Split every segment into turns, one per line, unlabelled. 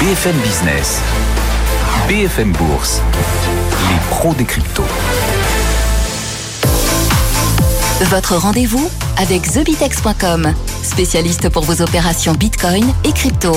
BFM Business, BFM Bourse, les pros des cryptos.
Votre rendez-vous avec TheBitex.com, spécialiste pour vos opérations Bitcoin et crypto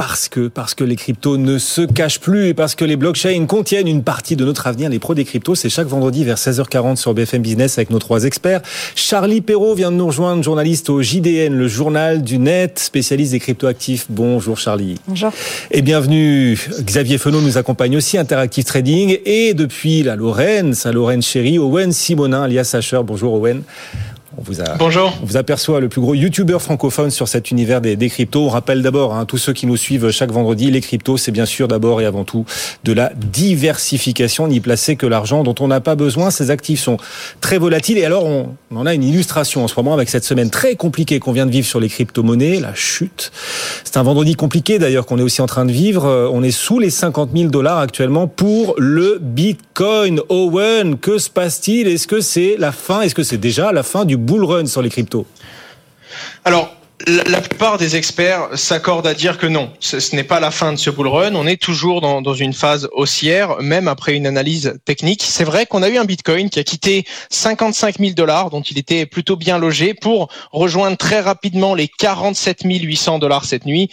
parce que, parce que les cryptos ne se cachent plus et parce que les blockchains contiennent une partie de notre avenir. Les pros des cryptos, c'est chaque vendredi vers 16h40 sur BFM Business avec nos trois experts. Charlie Perrault vient de nous rejoindre, journaliste au JDN, le journal du net, spécialiste des cryptoactifs. Bonjour Charlie.
Bonjour.
Et bienvenue. Xavier Fenot nous accompagne aussi, Interactive Trading. Et depuis la Lorraine, sa Lorraine chérie, Owen Simonin, alias Sacher. Bonjour Owen. On vous, a,
Bonjour.
on vous aperçoit le plus gros youtubeur francophone sur cet univers des, des cryptos. On rappelle d'abord, hein, tous ceux qui nous suivent chaque vendredi, les cryptos, c'est bien sûr d'abord et avant tout de la diversification, n'y placer que l'argent dont on n'a pas besoin. Ces actifs sont très volatiles et alors on, on en a une illustration en ce moment avec cette semaine très compliquée qu'on vient de vivre sur les crypto-monnaies, la chute. C'est un vendredi compliqué d'ailleurs qu'on est aussi en train de vivre. On est sous les 50 000 dollars actuellement pour le Bitcoin. Owen, que se passe-t-il? Est-ce que c'est la fin? Est-ce que c'est déjà la fin du bull run sur les cryptos
Alors, la plupart des experts s'accordent à dire que non, ce, n'est pas la fin de ce bull run. On est toujours dans, dans une phase haussière, même après une analyse technique. C'est vrai qu'on a eu un Bitcoin qui a quitté 55 000 dollars, dont il était plutôt bien logé, pour rejoindre très rapidement les 47 800 dollars cette nuit.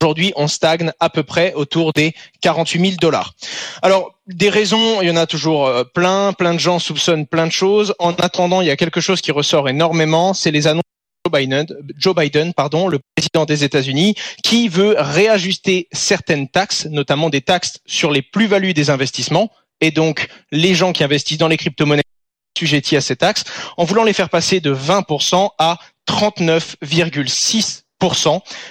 Aujourd'hui, on stagne à peu près autour des 48 000 dollars. Alors, des raisons, il y en a toujours euh, plein. Plein de gens soupçonnent plein de choses. En attendant, il y a quelque chose qui ressort énormément, c'est les annonces de Joe Biden, Joe Biden, pardon, le président des États-Unis, qui veut réajuster certaines taxes, notamment des taxes sur les plus-values des investissements, et donc les gens qui investissent dans les crypto-monnaies sujettis à ces taxes, en voulant les faire passer de 20% à 39,6%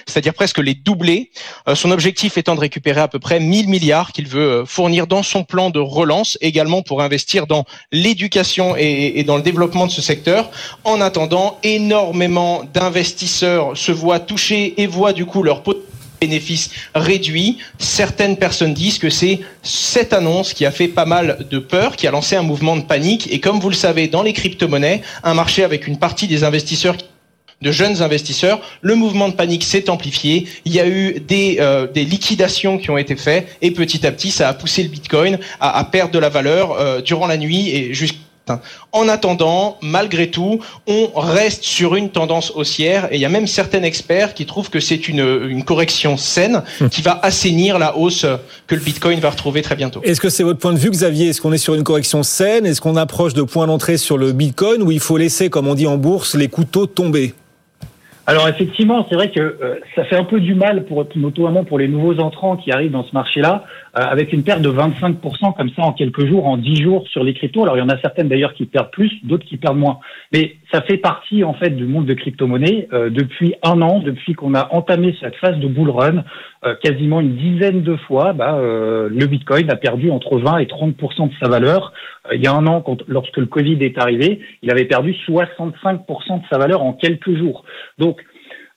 c'est-à-dire presque les doubler. Euh, son objectif étant de récupérer à peu près 1000 milliards qu'il veut euh, fournir dans son plan de relance, également pour investir dans l'éducation et, dans le développement de ce secteur. En attendant, énormément d'investisseurs se voient touchés et voient du coup leur bénéfices réduits. Certaines personnes disent que c'est cette annonce qui a fait pas mal de peur, qui a lancé un mouvement de panique. Et comme vous le savez, dans les crypto-monnaies, un marché avec une partie des investisseurs de jeunes investisseurs. Le mouvement de panique s'est amplifié. Il y a eu des, euh, des liquidations qui ont été faites et petit à petit, ça a poussé le Bitcoin à, à perdre de la valeur euh, durant la nuit et jusqu'à en attendant, malgré tout, on reste sur une tendance haussière et il y a même certains experts qui trouvent que c'est une, une correction saine hum. qui va assainir la hausse que le Bitcoin va retrouver très bientôt.
Est-ce que c'est votre point de vue, Xavier? Est-ce qu'on est sur une correction saine? Est-ce qu'on approche de points d'entrée sur le Bitcoin ou il faut laisser, comme on dit en bourse, les couteaux tomber?
Alors effectivement, c'est vrai que euh, ça fait un peu du mal pour notamment pour les nouveaux entrants qui arrivent dans ce marché-là, euh, avec une perte de 25% comme ça en quelques jours, en 10 jours sur les cryptos. Alors il y en a certaines d'ailleurs qui perdent plus, d'autres qui perdent moins. Mais ça fait partie en fait du monde de crypto-monnaie euh, depuis un an, depuis qu'on a entamé cette phase de bull run, quasiment une dizaine de fois, bah, le Bitcoin a perdu entre 20 et 30% de sa valeur. il y a un an, lorsque le Covid est arrivé, il avait perdu 65% de sa valeur en quelques jours. Donc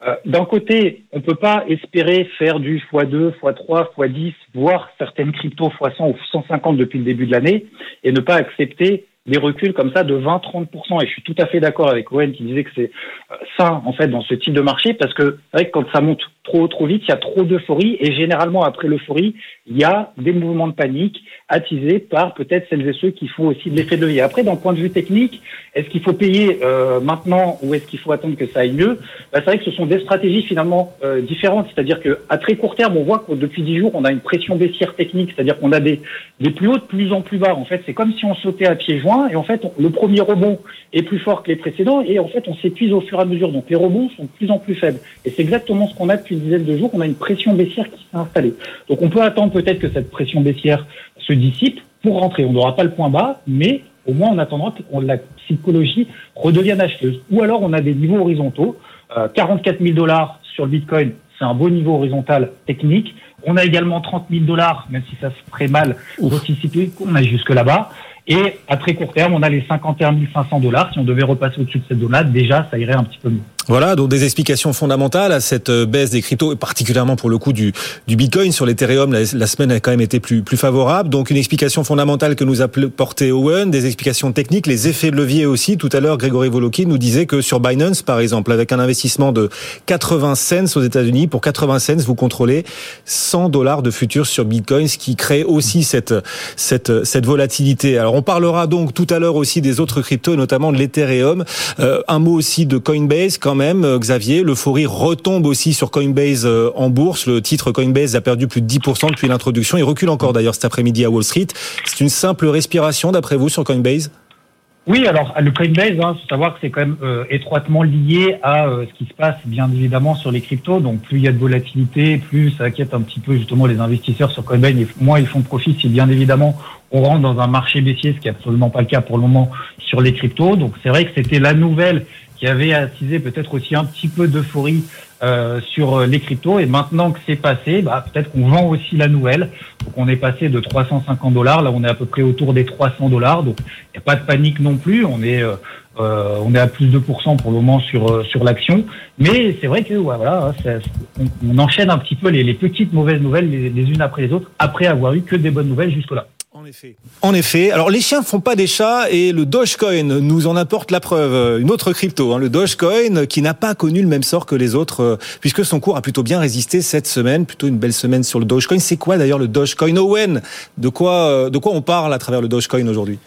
euh, d'un côté, on ne peut pas espérer faire du x2, x3, x10, voire certaines cryptos x100 ou 150 depuis le début de l'année, et ne pas accepter des reculs comme ça de 20-30%. Et je suis tout à fait d'accord avec Owen qui disait que c'est euh, ça, en fait, dans ce type de marché, parce que vrai que quand ça monte trop trop vite, il y a trop d'euphorie, et généralement après l'euphorie, il y a des mouvements de panique attisés par peut-être celles et ceux qui font aussi de l'effet de levier. Après, d'un point de vue technique, est-ce qu'il faut payer euh, maintenant ou est-ce qu'il faut attendre que ça aille mieux? Bah, C'est vrai que ce sont des stratégies finalement euh, différentes, c'est-à-dire que à très court terme, on voit que depuis 10 jours, on a une pression baissière technique, c'est-à-dire qu'on a des, des plus hauts de plus en plus bas. En fait, c'est comme si on sautait à pieds joints, et en fait, le premier rebond est plus fort que les précédents, et en fait, on s'épuise au fur et à mesure. Donc, les rebonds sont de plus en plus faibles. Et c'est exactement ce qu'on a depuis une dizaine de jours. On a une pression baissière qui s'est installée. Donc, on peut attendre peut-être que cette pression baissière se dissipe pour rentrer. On n'aura pas le point bas, mais au moins on attendra que la psychologie redevienne acheteuse. Ou alors on a des niveaux horizontaux. 44 000 dollars sur le Bitcoin, c'est un beau niveau horizontal technique. On a également 30 000 dollars, même si ça se ferait mal d'anticiper qu'on a jusque là-bas. Et à très court terme, on a les 51 500 dollars. Si on devait repasser au-dessus de cette zone-là, déjà, ça irait un petit peu mieux.
Voilà, donc des explications fondamentales à cette euh, baisse des cryptos, et particulièrement pour le coup du, Bitcoin. Sur l'Ethereum, la, semaine a quand même été plus, plus favorable. Donc une explication fondamentale que nous a porté Owen, des explications techniques, les effets de levier aussi. Tout à l'heure, Grégory Voloki nous disait que sur Binance, par exemple, avec un investissement de 80 cents aux États-Unis, pour 80 cents, vous contrôlez 100 dollars de futurs sur Bitcoin, ce qui crée aussi cette, cette, cette volatilité. Alors on parlera donc tout à l'heure aussi des autres cryptos, notamment de l'Ethereum. Euh, un mot aussi de Coinbase même, euh, Xavier. L'euphorie retombe aussi sur Coinbase euh, en bourse. Le titre Coinbase a perdu plus de 10% depuis l'introduction. Il recule encore d'ailleurs cet après-midi à Wall Street. C'est une simple respiration d'après vous sur Coinbase?
Oui, alors le Coinbase, il hein, faut savoir que c'est quand même euh, étroitement lié à ce qui se passe bien évidemment sur les cryptos. Donc plus il y a de volatilité, plus ça inquiète un petit peu justement les investisseurs sur Coinbase, et moins ils font profit si bien évidemment on rentre dans un marché baissier, ce qui n'est absolument pas le cas pour le moment sur les cryptos. Donc c'est vrai que c'était la nouvelle qui avait attisé peut-être aussi un petit peu d'euphorie euh, sur euh, les cryptos. Et maintenant que c'est passé, bah, peut-être qu'on vend aussi la nouvelle. Donc on est passé de 350 dollars, là on est à peu près autour des 300 dollars. Donc il n'y a pas de panique non plus. On est euh, on est à plus de 2% pour le moment sur sur l'action. Mais c'est vrai que voilà, on, enchaîne un petit peu les, les petites mauvaises nouvelles les, les unes après les autres, après avoir eu que des bonnes nouvelles jusque-là.
En effet. En effet. Alors les chiens ne font pas des chats et le Dogecoin nous en apporte la preuve. Une autre crypto, hein, le Dogecoin, qui n'a pas connu le même sort que les autres, euh, puisque son cours a plutôt bien résisté cette semaine, plutôt une belle semaine sur le Dogecoin. C'est quoi d'ailleurs le Dogecoin Owen? De quoi, euh, de quoi on parle à travers le Dogecoin aujourd'hui?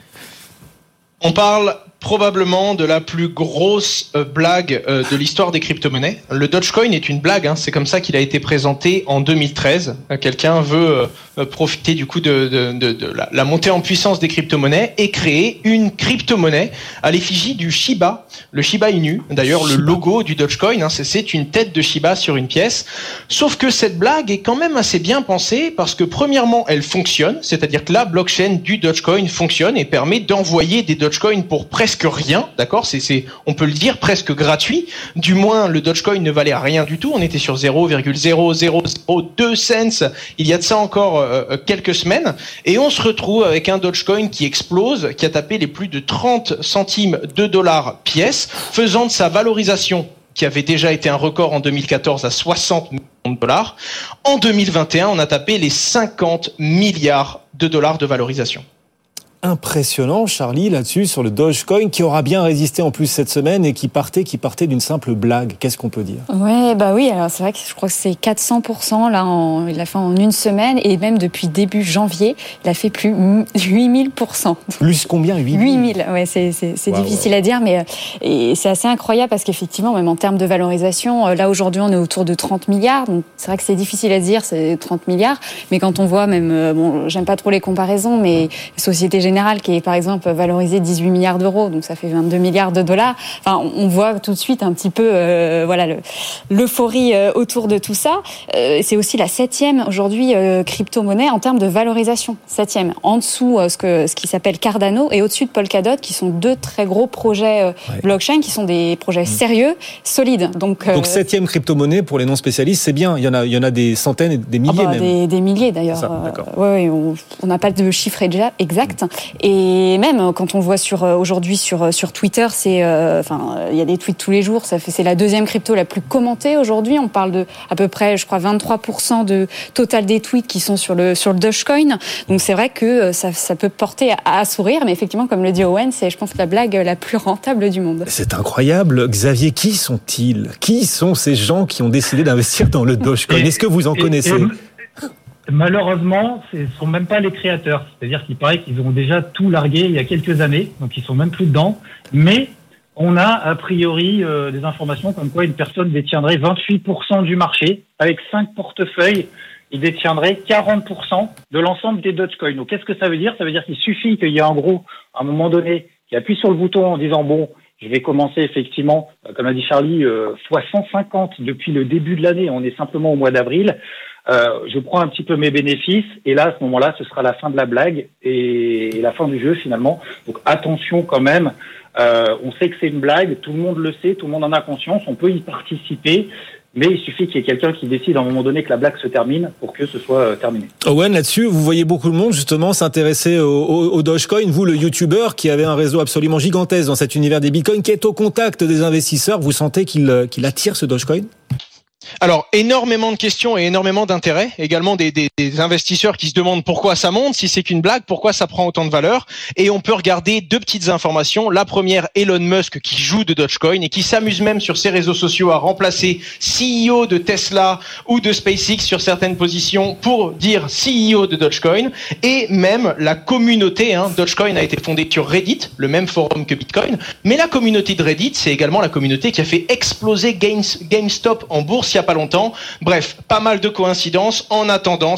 On parle probablement de la plus grosse euh, blague euh, de l'histoire des crypto-monnaies. Le Dogecoin est une blague, hein. c'est comme ça qu'il a été présenté en 2013. Euh, quelqu'un veut profiter du coup de, de, de, de la, la, montée en puissance des crypto-monnaies et créer une crypto-monnaie à l'effigie du Shiba, le Shiba Inu. D'ailleurs, le logo du Dogecoin, hein, c'est une tête de Shiba sur une pièce. Sauf que cette blague est quand même assez bien pensée parce que premièrement, elle fonctionne, c'est-à-dire que la blockchain du Dogecoin fonctionne et permet d'envoyer des Dogecoins pour presque rien, d'accord C'est, on peut le dire, presque gratuit. Du moins, le Dogecoin ne valait rien du tout. On était sur 0,0002 cents il y a de ça encore euh, euh, quelques semaines. Et on se retrouve avec un Dogecoin qui explose, qui a tapé les plus de 30 centimes de dollars pièce, faisant de sa valorisation qui avait déjà été un record en 2014 à 60 millions de dollars. En 2021, on a tapé les 50 milliards de dollars de valorisation
impressionnant, Charlie, là-dessus, sur le Dogecoin, qui aura bien résisté en plus cette semaine et qui partait, qui partait d'une simple blague. Qu'est-ce qu'on peut dire?
Ouais, bah oui. Alors c'est vrai que je crois que c'est 400 là, en, il a fait en une semaine et même depuis début janvier, il a fait plus 8000%
Plus combien? 8000
8000. Ouais, c'est c'est difficile à dire, mais et c'est assez incroyable parce qu'effectivement, même en termes de valorisation, euh, là aujourd'hui, on est autour de 30 milliards. Donc c'est vrai que c'est difficile à dire, c'est 30 milliards, mais quand on voit même, euh, bon, j'aime pas trop les comparaisons, mais Société Générale qui est par exemple valorisé 18 milliards d'euros, donc ça fait 22 milliards de dollars. Enfin, on voit tout de suite un petit peu, euh, voilà, l'euphorie euh, autour de tout ça. Euh, c'est aussi la septième aujourd'hui crypto-monnaie en termes de valorisation, septième, en dessous ce que ce qui s'appelle Cardano et au-dessus de Polkadot, qui sont deux très gros projets blockchain, qui sont des projets mm. sérieux, solides. Donc,
donc septième crypto-monnaie pour les non spécialistes, c'est bien. Il y en a, il y en a des centaines et des milliers ah bah,
même. Des, milliers d'ailleurs. Ouais, on n'a pas de chiffre exact. Et même quand on voit sur euh, aujourd'hui sur euh, sur Twitter, c'est euh, enfin il y a des tweets tous les jours. Ça fait c'est la deuxième crypto la plus commentée aujourd'hui. On parle de à peu près, je crois, 23% de total des tweets qui sont sur le sur le Dogecoin. Donc c'est vrai que ça, ça peut porter à, sourire, mais effectivement, comme le dit Owen, c'est je pense la blague la plus rentable du monde.
C'est incroyable, Xavier. Qui sont-ils? Qui sont ces gens qui ont décidé d'investir dans le Dogecoin? Est-ce que vous en connaissez?
Malheureusement, ce ne sont même pas les créateurs. C'est-à-dire qu'il paraît qu'ils ont déjà tout largué il y a quelques années, donc ils sont même plus dedans. Mais on a a priori euh, des informations comme quoi une personne détiendrait 28% du marché avec cinq portefeuilles. Il détiendrait 40% de l'ensemble des Dogecoin. Donc qu'est-ce que ça veut dire? Ça veut dire qu'il suffit qu'il y ait en gros, à un moment donné, qui appuie sur le bouton en disant bon, je vais commencer effectivement, euh, comme a dit Charlie, euh, fois 150 depuis le début de l'année. On est simplement au mois d'avril. Euh, je prends un petit peu mes bénéfices et là, à ce moment-là, ce sera la fin de la blague et, la fin du jeu finalement. Donc attention quand même. Euh, on sait que c'est une blague, tout le monde le sait, tout le monde en a conscience, on peut y participer. mais il suffit qu'il y ait quelqu'un qui décide à un moment donné que la blague se termine pour que ce soit euh, terminé.
Owen, là-dessus, vous voyez beaucoup de monde justement s'intéresser au, Dogecoin. Vous, le YouTuber qui avait un réseau absolument gigantesque dans cet univers des Bitcoins, qui est au contact des investisseurs, vous sentez qu'il attire ce Dogecoin?
Alors, énormément de questions et énormément d'intérêt. Également des, investisseurs qui se demandent pourquoi ça monte, si c'est qu'une blague, pourquoi ça prend autant de valeur. Et on peut regarder deux petites informations. La première, Elon Musk qui joue de Dogecoin et qui s'amuse même sur ses réseaux sociaux à remplacer CEO de Tesla ou de SpaceX sur certaines positions pour dire CEO de Dogecoin. Et même la communauté, hein, Dogecoin a été fondée sur Reddit, le même forum que Bitcoin. Mais la communauté de Reddit, c'est également la communauté qui a fait exploser GameStop en bourse il n'y a pas longtemps. Bref, pas mal de coïncidences. En attendant,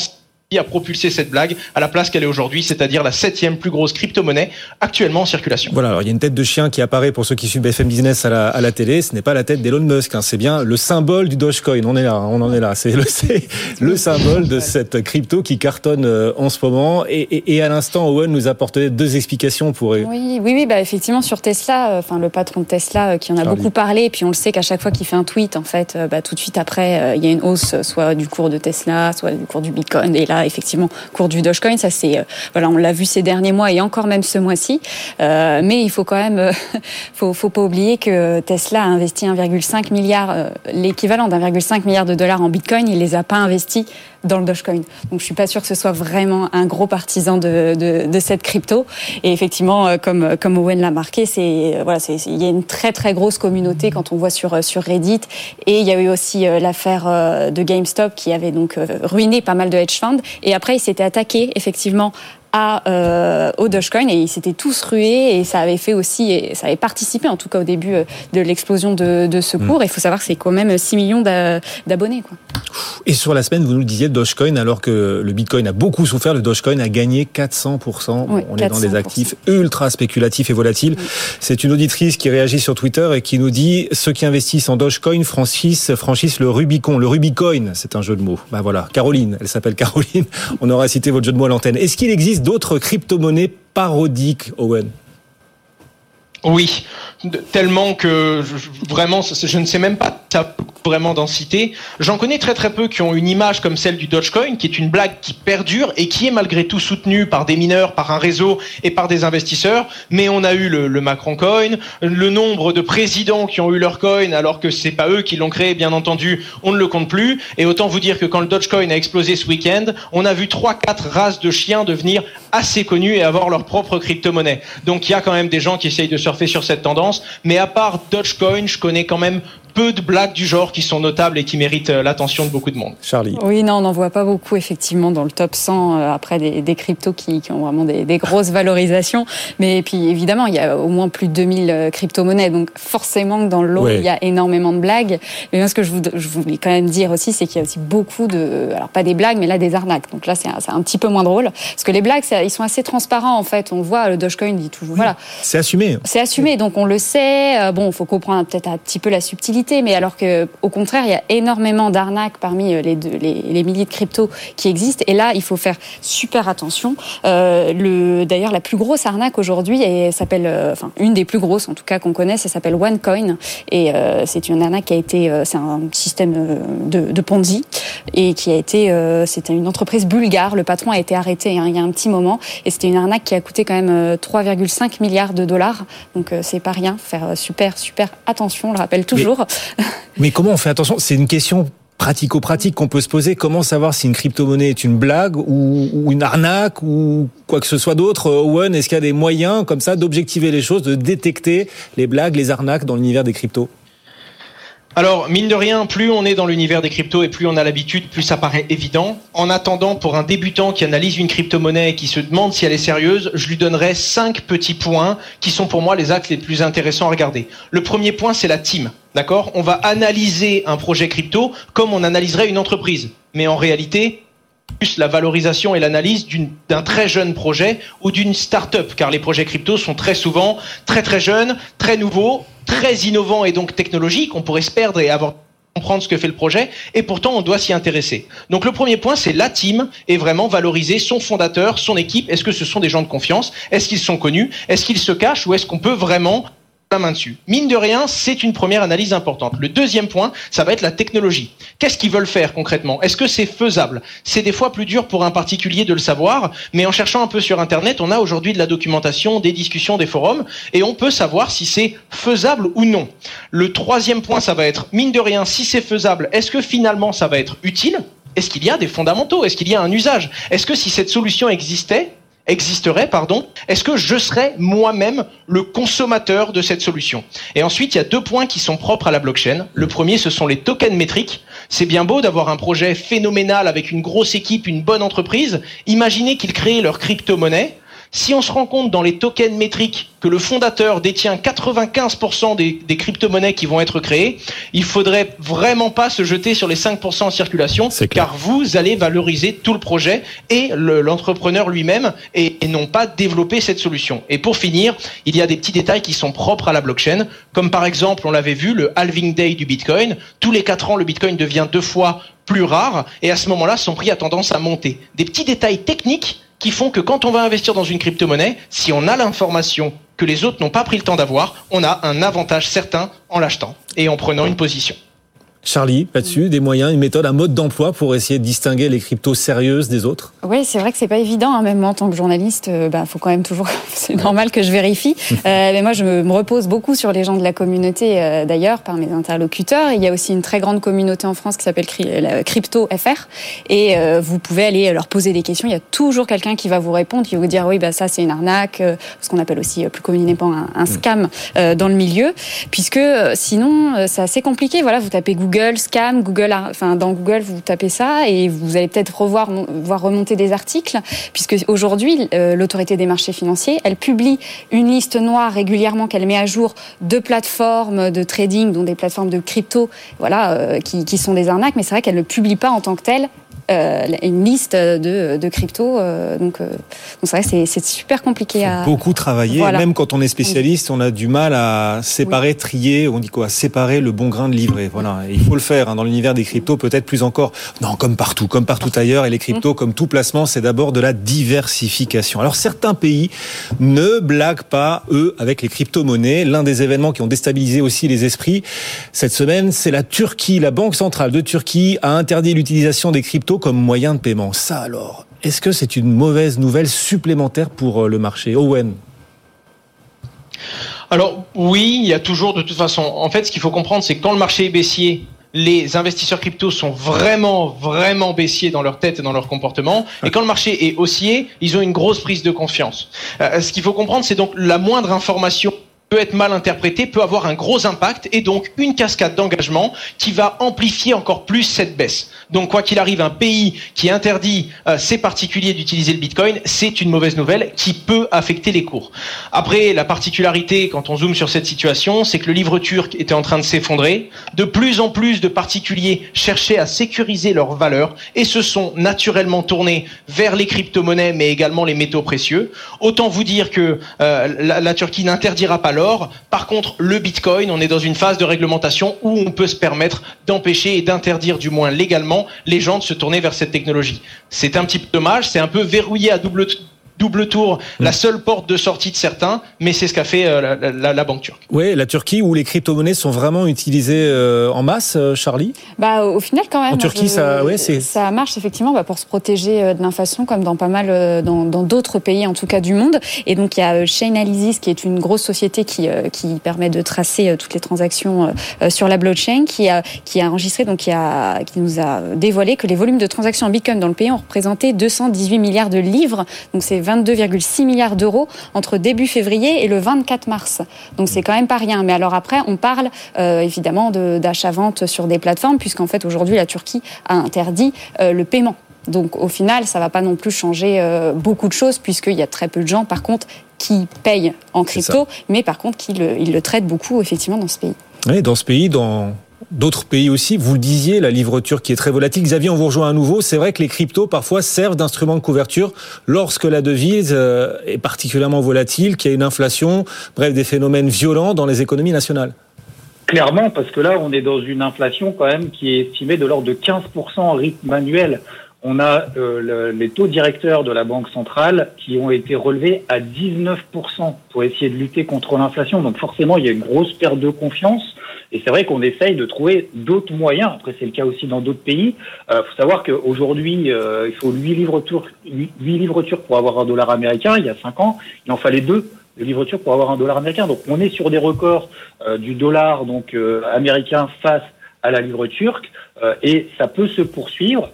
a propulsé cette blague à la place qu'elle est aujourd'hui, c'est-à-dire la septième plus grosse crypto-monnaie actuellement en circulation.
Voilà, alors il y a une tête de chien qui apparaît pour ceux qui suivent BFM Business à la, à la télé. Ce n'est pas la tête d'Elon Musk, hein. c'est bien le symbole du Dogecoin. On est là, on en est là. C'est le, le symbole de cette crypto qui cartonne euh, en ce moment. Et, et, et à l'instant, Owen nous a apporté deux explications pour.
Oui, oui, oui, bah effectivement sur Tesla, euh, enfin le patron de Tesla euh, qui en a beaucoup parlé, et puis on le sait qu'à chaque fois qu'il fait un tweet, en fait, bah, tout de suite après, il y a une hausse, soit du cours de Tesla, soit du cours du Bitcoin. Et là, effectivement, cours du Dogecoin. Ça, c'est, euh, voilà, on l'a vu ces derniers mois et encore même ce mois-ci. Euh, mais il faut quand même, euh, faut, faut pas oublier que Tesla a investi 1,5 milliard, l'équivalent d'1,5 milliard de dollars en Bitcoin. Il les a pas investis dans le Dogecoin. Donc je suis pas sûre que ce soit vraiment un gros partisan de, de, de cette crypto. Et effectivement, comme comme Owen l'a marqué, c'est voilà, c'est il y a une très très grosse communauté quand on voit sur sur Reddit. Et il y a eu aussi l'affaire de GameStop qui avait donc ruiné pas mal de hedge funds. Et après il s'était attaqué effectivement à, euh, au Dogecoin et ils s'étaient tous rués et ça avait fait aussi, et ça avait participé en tout cas au début euh, de l'explosion de, de ce cours. Mm. Il faut savoir que c'est quand même 6 millions d'abonnés. Quoi.
Et sur la semaine, vous nous disiez Dogecoin, alors que le Bitcoin a beaucoup souffert, le Dogecoin a gagné 400%. on est dans des actifs ultra spéculatifs et volatiles. C'est une auditrice qui réagit sur Twitter et qui nous dit ceux qui investissent en Dogecoin franchissent, franchissent le Rubicon. Le Rubicoin, c'est un jeu de mots. Ben voilà, Caroline, elle s'appelle Caroline. On aura cité votre jeu de mots à l'antenne. Est-ce qu'il existe d'autres crypto-monnaies parodiques, Owen.
Oui, tellement que vraiment, je ne sais même pas vraiment d'en citer. J'en connais très très peu qui ont une image comme celle du Dogecoin, qui est une blague qui perdure et qui est malgré tout soutenue par des mineurs, par un réseau et par des investisseurs. Mais on a eu le, le Macron Coin, le nombre de présidents qui ont eu leur coin alors que c'est pas eux qui l'ont créé, bien entendu, on ne le compte plus. Et autant vous dire que quand le Dogecoin a explosé ce week-end, on a vu trois quatre races de chiens devenir assez connues et avoir leur propre crypto-monnaie. Donc il y a quand même des gens qui essayent de surfer sur cette tendance. Mais à part Dogecoin, je connais quand même peu de blagues du genre qui sont notables et qui méritent euh, l'attention de beaucoup de monde.
Charlie.
Oui, non, on n'en voit pas beaucoup effectivement dans le top 100 euh, après des, des cryptos qui, qui, ont vraiment des, des, grosses valorisations. Mais puis évidemment, il y a au moins plus de 2000 euh, crypto-monnaies, donc forcément que dans le lot, il y a énormément de blagues. Mais ce que je, je voulais quand même dire aussi, c'est qu'il y a aussi beaucoup de, alors pas des blagues, mais là des arnaques. Donc là, c'est un, un, petit peu moins drôle, parce que les blagues, ils sont assez transparents en fait. On voit le Dogecoin dit toujours, oui, voilà.
C'est assumé.
C'est assumé, donc on le sait. Bon, il faut comprendre peut-être un petit peu la subtilité mais alors que au contraire, il y a énormément d'arnaques parmi euh, les, les, les, milliers de cryptos qui existent. Et là, il faut faire super attention. Euh, le, d'ailleurs, la plus grosse arnaque aujourd'hui, elle s'appelle, euh, enfin une des plus grosses en tout cas qu'on connaît, ça s'appelle OneCoin. Et euh, c'est une arnaque qui a été, c'est un système de, de, Ponzi et qui a été, c'était une entreprise bulgare. Le patron a été arrêté hein, il y a un petit moment et c'était une arnaque qui a coûté quand même 3,5 milliards de dollars. Donc c'est pas rien. Faire super super attention. On le rappelle toujours.
Mais, comment on fait attention? C'est une question pratico-pratique qu'on peut se poser. Comment savoir si une crypto-monnaie est une blague ou, une arnaque ou quoi que ce soit d'autre? Owen, est-ce qu'il y a des moyens comme ça d'objectiver les choses, de détecter les blagues, les arnaques dans l'univers des cryptos?
Alors, mine de rien, plus on est dans l'univers des cryptos et plus on a l'habitude, plus ça paraît évident. En attendant, pour un débutant qui analyse une crypto-monnaie et qui se demande si elle est sérieuse, je lui donnerai cinq petits points qui sont pour moi les actes les plus intéressants à regarder. Le premier point, c'est la team. D'accord? On va analyser un projet crypto comme on analyserait une entreprise. Mais en réalité, plus la valorisation et l'analyse d'un très jeune projet ou d'une start-up, car les projets crypto sont très souvent très très jeunes, très nouveaux, très innovants et donc technologiques. On pourrait se perdre et avoir comprendre ce que fait le projet, et pourtant on doit s'y intéresser. Donc le premier point, c'est la team, et vraiment valoriser son fondateur, son équipe. Est-ce que ce sont des gens de confiance? Est-ce qu'ils sont connus? Est-ce qu'ils se cachent? Ou est-ce qu'on peut vraiment la main dessus. Mine de rien, c'est une première analyse importante. Le deuxième point, ça va être la technologie. Qu'est-ce qu'ils veulent faire concrètement? Est-ce que c'est faisable? C'est des fois plus dur pour un particulier de le savoir, mais en cherchant un peu sur Internet, on a aujourd'hui de la documentation, des discussions, des forums, et on peut savoir si c'est faisable ou non. Le troisième point, ça va être, mine de rien, si c'est faisable, est-ce que finalement ça va être utile? Est-ce qu'il y a des fondamentaux? Est-ce qu'il y a un usage? Est-ce que si cette solution existait, existerait, pardon, est-ce que je serais moi-même le consommateur de cette solution? Et ensuite, il y a deux points qui sont propres à la blockchain. Le premier, ce sont les tokens métriques. C'est bien beau d'avoir un projet phénoménal avec une grosse équipe, une bonne entreprise. Imaginez qu'ils créent leur crypto-monnaie. Si on se rend compte dans les tokens métriques que le fondateur détient 95% des, des crypto-monnaies qui vont être créées, il faudrait vraiment pas se jeter sur les 5% en circulation, car vous allez valoriser tout le projet et l'entrepreneur lui-même et, et non pas développer cette solution. Et pour finir, il y a des petits détails qui sont propres à la blockchain, comme par exemple, on l'avait vu, le halving day du Bitcoin. Tous les 4 ans, le Bitcoin devient deux fois plus rare et à ce moment-là, son prix a tendance à monter. Des petits détails techniques qui font que quand on va investir dans une crypto-monnaie, si on a l'information que les autres n'ont pas pris le temps d'avoir, on a un avantage certain en l'achetant et en prenant une position.
Charlie, là-dessus, des moyens, une méthode, un mode d'emploi pour essayer de distinguer les cryptos sérieuses des autres
Oui, c'est vrai que c'est pas évident, hein, même moi en tant que journaliste, il euh, bah, faut quand même toujours, c'est normal que je vérifie. euh, mais moi, je me, repose beaucoup sur les gens de la communauté, euh, d'ailleurs, par mes interlocuteurs. Il y a aussi une très grande communauté en France qui s'appelle Crypto FR, et euh, vous pouvez aller leur poser des questions. Il y a toujours quelqu'un qui va vous répondre, qui va vous dire oui, bah ça c'est une arnaque, euh, ce qu'on appelle aussi plus communément un, un scam dans le milieu, puisque sinon c'est assez compliqué. Voilà, vous tapez Google Google Scam, Google, enfin dans Google vous tapez ça et vous allez peut-être revoir voir remonter des articles, puisque aujourd'hui euh, l'autorité des marchés financiers, elle publie une liste noire régulièrement qu'elle met à jour de plateformes de trading, dont des plateformes de crypto, voilà, euh, qui, qui sont des arnaques, mais c'est vrai qu'elle ne publie pas en tant que telle euh, une liste de, de crypto. Euh, donc, euh, donc c'est vrai, c'est super compliqué à.
Beaucoup travailler. Voilà. Même quand on est spécialiste, on a du mal à séparer, oui. trier, on dit quoi, séparer le bon grain de livret. Voilà, et il faut le faire hein, dans l'univers des cryptos, peut-être plus encore. Non, comme partout, comme partout ailleurs. Et les cryptos, mmh. comme tout placement, c'est d'abord de la diversification. Alors certains pays ne blaguent pas eux avec les crypto-monnaies. L'un des événements qui ont déstabilisé aussi les esprits cette semaine, c'est la Turquie. La Banque centrale de Turquie a interdit l'utilisation des cryptos comme moyen de paiement. Ça alors, est-ce que c'est une mauvaise nouvelle supplémentaire pour le marché? Owen?
Alors oui, il y a toujours de toute façon. En fait, ce qu'il faut comprendre, c'est que quand le marché est baissier, les investisseurs crypto sont vraiment, vraiment baissiers dans leur tête et dans leur comportement. Et quand le marché est haussier, ils ont une grosse prise de confiance. Euh, ce qu'il faut comprendre, c'est donc la moindre information peut être mal interprété, peut avoir un gros impact et donc une cascade d'engagement qui va amplifier encore plus cette baisse. Donc quoi qu'il arrive, un pays qui interdit euh, ses particuliers d'utiliser le Bitcoin, c'est une mauvaise nouvelle qui peut affecter les cours. Après, la particularité quand on zoome sur cette situation, c'est que le livre turc était en train de s'effondrer. De plus en plus de particuliers cherchaient à sécuriser leurs valeurs et se sont naturellement tournés vers les crypto-monnaies mais également les métaux précieux. Autant vous dire que euh, la, la Turquie n'interdira pas l'or. Par contre, le Bitcoin, on est dans une phase de réglementation où on peut se permettre d'empêcher et d'interdire, du moins légalement, les gens de se tourner vers cette technologie. C'est un petit peu dommage, c'est un peu verrouillé à double double tour, la seule porte de sortie de certains, mais c'est ce qu'a fait euh, la, la, la, banque turque.
Oui, la Turquie où les crypto-monnaies sont vraiment utilisées euh, en masse, euh, Charlie?
Bah, Au final, quand même.
En Turquie,
je,
ça, ouais,
ça marche effectivement bah, pour se protéger de l'inflation, comme dans pas mal, dans, dans d'autres pays en tout cas du monde. Et donc il y a Chainalysis, qui est une grosse société qui, qui permet de tracer toutes les transactions sur la blockchain, qui a, qui a enregistré, donc qui, a, qui nous a dévoilé que les volumes de transactions en Bitcoin dans le pays ont représenté 218 milliards de livres. Donc c'est 22,6 milliards d'euros entre début février et le 24 mars. Donc c'est quand même pas rien. Mais alors après, on parle euh, évidemment d'achat-vente sur des plateformes, puisqu'en fait aujourd'hui la Turquie a interdit euh, le paiement. Donc au final, ça va pas non plus changer euh, beaucoup de choses, puisqu'il y a très peu de gens, par contre, qui payent en crypto, mais par contre, qui le, ils le traitent beaucoup effectivement dans ce pays.
Oui, dans ce pays, dans d'autres pays aussi. Vous le disiez, la livre turque qui est très volatile. Xavier, on vous rejoint à nouveau. C'est vrai que les cryptos parfois servent d'instrument de couverture lorsque la devise est particulièrement volatile, qu'il y a une inflation, bref, des phénomènes violents dans les économies nationales.
Clairement, parce que là, on est dans une inflation quand même qui est estimée de l'ordre de 15% en rythme annuel on a euh, les taux directeurs de la Banque centrale qui ont été relevés à 19% pour essayer de lutter contre l'inflation. Donc forcément, il y a une grosse perte de confiance. Et c'est vrai qu'on essaye de trouver d'autres moyens. Après, c'est le cas aussi dans d'autres pays. Il euh, faut savoir qu'aujourd'hui, euh, il faut 8 livres, turcs, 8 livres turcs pour avoir un dollar américain. Il y a 5 ans, il en fallait deux de livres turcs pour avoir un dollar américain. Donc on est sur des records euh, du dollar donc américain face à la livre turque. et ça peut se poursuivre.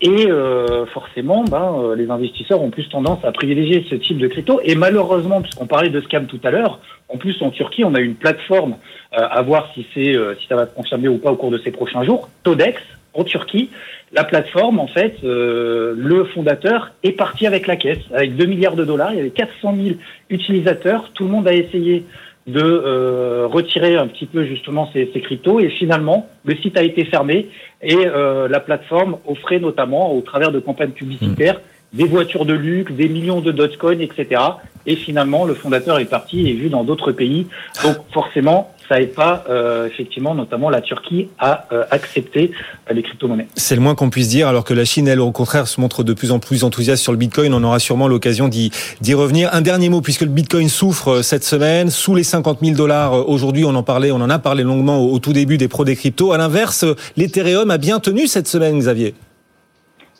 Et euh, forcément, ben, euh, les investisseurs ont plus tendance à privilégier ce type de crypto. Et malheureusement, puisqu'on parlait de scam tout à l'heure, en plus en Turquie, on a une plateforme euh, à voir si c'est si ça va se confirmer ou pas au cours de ces prochains jours. Todex en Turquie, la plateforme, en fait, le fondateur est parti avec la caisse, avec 2 milliards de dollars. Il y avait 400 000 utilisateurs. Tout le monde a essayé de euh, retirer un petit peu justement ces, ces, cryptos et finalement le site a été fermé et euh, la plateforme offrait notamment au travers de campagnes publicitaires mmh. des voitures de luxe, des millions de Dogecoin, etc. Et finalement le fondateur est parti et est vu dans d'autres pays. Donc forcément ça n'aide pas euh, effectivement notamment la Turquie à euh, accepter euh, les crypto-monnaies.
C'est le moins qu'on puisse dire, alors que la Chine, elle, au contraire, se montre de plus en plus enthousiaste sur le Bitcoin. On aura sûrement l'occasion d'y revenir. Un dernier mot, puisque le Bitcoin souffre cette semaine, sous les 50 000 dollars aujourd'hui, on en parlait, on en a parlé longuement au, tout début des pros des cryptos. À l'inverse, l'Ethereum a bien tenu cette semaine, Xavier.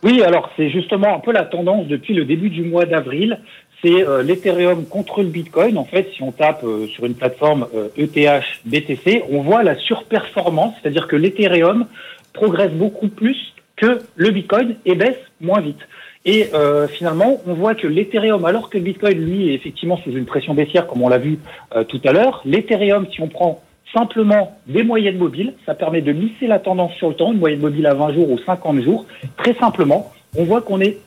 Oui, alors c'est justement un peu la tendance depuis le début du mois d'avril c'est euh, l'Ethereum contre le Bitcoin. En fait, si on tape euh, sur une plateforme ETH euh, e BTC, on voit la surperformance, c'est-à-dire que l'Ethereum progresse beaucoup plus que le Bitcoin et baisse moins vite. Et finalement, on voit que l'Ethereum, alors que le Bitcoin, lui, est effectivement sous une pression baissière, comme on l'a vu tout à l'heure, l'Ethereum, si on prend simplement des moyennes mobiles, ça permet de lisser la tendance sur le temps, une moyenne mobile à 20 jours ou 50 jours. Très simplement, on voit qu'on est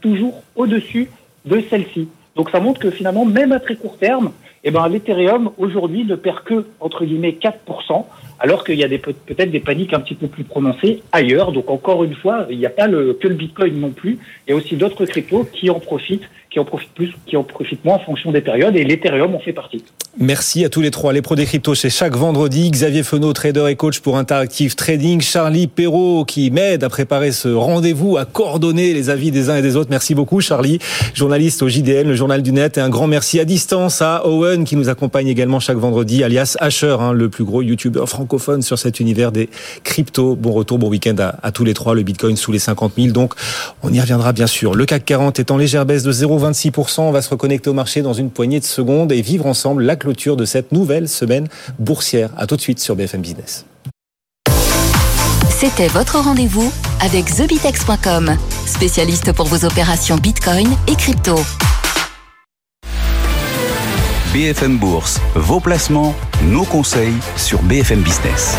toujours au-dessus de celle-ci. Donc ça montre que finalement, même à très court terme, eh ben, l'Ethereum aujourd'hui ne perd que, entre guillemets, 4%, alors qu'il y a peut-être des paniques un petit peu plus prononcées ailleurs. Donc encore une fois, il n'y a pas le, que le Bitcoin non plus, il y a aussi d'autres cryptos qui en profitent qui en profitent plus, qui en profitent moins en fonction des périodes, et l'Ethereum en fait partie.
Merci à tous les trois. Les pros des cryptos, c'est chaque vendredi. Xavier Fenot, trader et coach pour Interactive Trading. Charlie Perrault, qui m'aide à préparer ce rendez-vous, à coordonner les avis des uns et des autres. Merci beaucoup, Charlie, journaliste au JDN, le journal du net. Et un grand merci à distance à Owen, qui nous accompagne également chaque vendredi, alias Asher, hein, le plus gros youtubeur francophone sur cet univers des cryptos. Bon retour, bon week-end à, tous les trois. Le Bitcoin sous les 50 000. Donc, on y reviendra bien sûr. Le CAC 40 est en légère baisse de 0 26%. On va se reconnecter au marché dans une poignée de secondes et vivre ensemble la clôture de cette nouvelle semaine boursière. À tout de suite sur BFM Business.
C'était votre rendez-vous avec TheBitex.com, spécialiste pour vos opérations Bitcoin et crypto.
BFM Bourse, vos placements, nos conseils sur BFM Business.